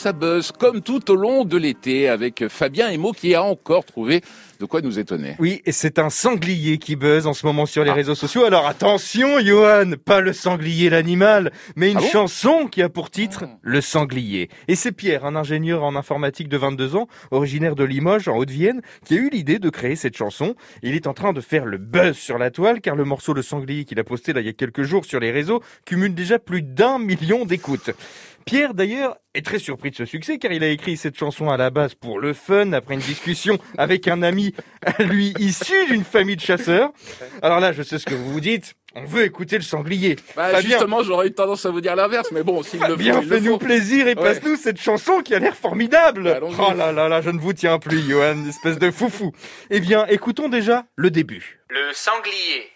ça buzz comme tout au long de l'été avec Fabien Emo qui a encore trouvé de quoi nous étonner. Oui, et c'est un sanglier qui buzz en ce moment sur les ah. réseaux sociaux. Alors attention, Johan, pas le sanglier l'animal, mais une ah chanson qui a pour titre ah. Le sanglier. Et c'est Pierre, un ingénieur en informatique de 22 ans, originaire de Limoges en Haute-Vienne, qui a eu l'idée de créer cette chanson. Il est en train de faire le buzz sur la toile car le morceau Le sanglier qu'il a posté là il y a quelques jours sur les réseaux cumule déjà plus d'un million d'écoutes. Pierre, d'ailleurs, est très surpris de ce succès car il a écrit cette chanson à la base pour le fun après une discussion avec un ami lui issu d'une famille de chasseurs. Alors là, je sais ce que vous vous dites. On veut écouter le sanglier. Bah, justement, j'aurais eu tendance à vous dire l'inverse, mais bon, s'il le Bien, fais-nous plaisir et passe-nous cette chanson qui a l'air formidable. oh là là là, je ne vous tiens plus, Johan, espèce de foufou. Eh bien, écoutons déjà le début. Le sanglier.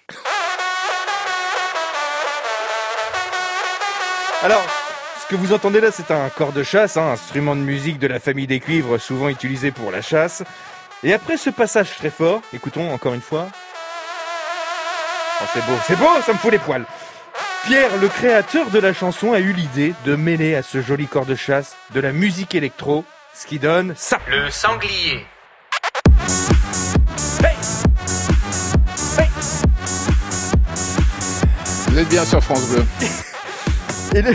Alors, ce que vous entendez là, c'est un corps de chasse, un instrument de musique de la famille des cuivres, souvent utilisé pour la chasse. Et après ce passage très fort, écoutons encore une fois. Oh, c'est beau, c'est beau, ça me fout les poils. Pierre, le créateur de la chanson, a eu l'idée de mêler à ce joli corps de chasse de la musique électro, ce qui donne ça. Le sanglier. Vous êtes bien sur France Bleu. Et le,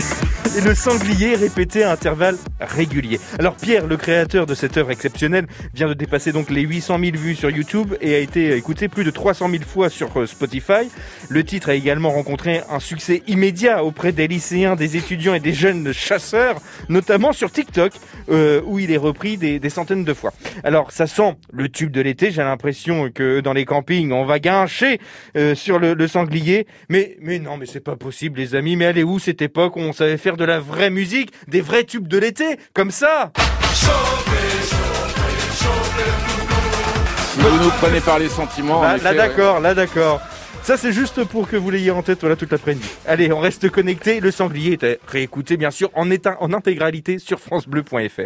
et le sanglier répété à intervalles réguliers. Alors Pierre, le créateur de cette œuvre exceptionnelle, vient de dépasser donc les 800 000 vues sur YouTube et a été écouté plus de 300 000 fois sur euh, Spotify. Le titre a également rencontré un succès immédiat auprès des lycéens, des étudiants et des jeunes chasseurs, notamment sur TikTok, euh, où il est repris des, centaines de fois. Alors ça sent le tube de l'été, j'ai l'impression que dans les campings, on va guincher euh, sur le, sanglier. Mais, mais non, mais c'est pas possible les amis, mais allez où cette époque on savait faire de la vraie musique, des vrais tubes de l'été, comme ça. vous nous prenez par les sentiments. Là, d'accord, là d'accord. Ça c'est juste pour que vous l'ayez en tête voilà toute l'après-midi. Allez, on reste connecté. Le sanglier est réécouté bien sûr en, en intégralité sur francebleu.fr.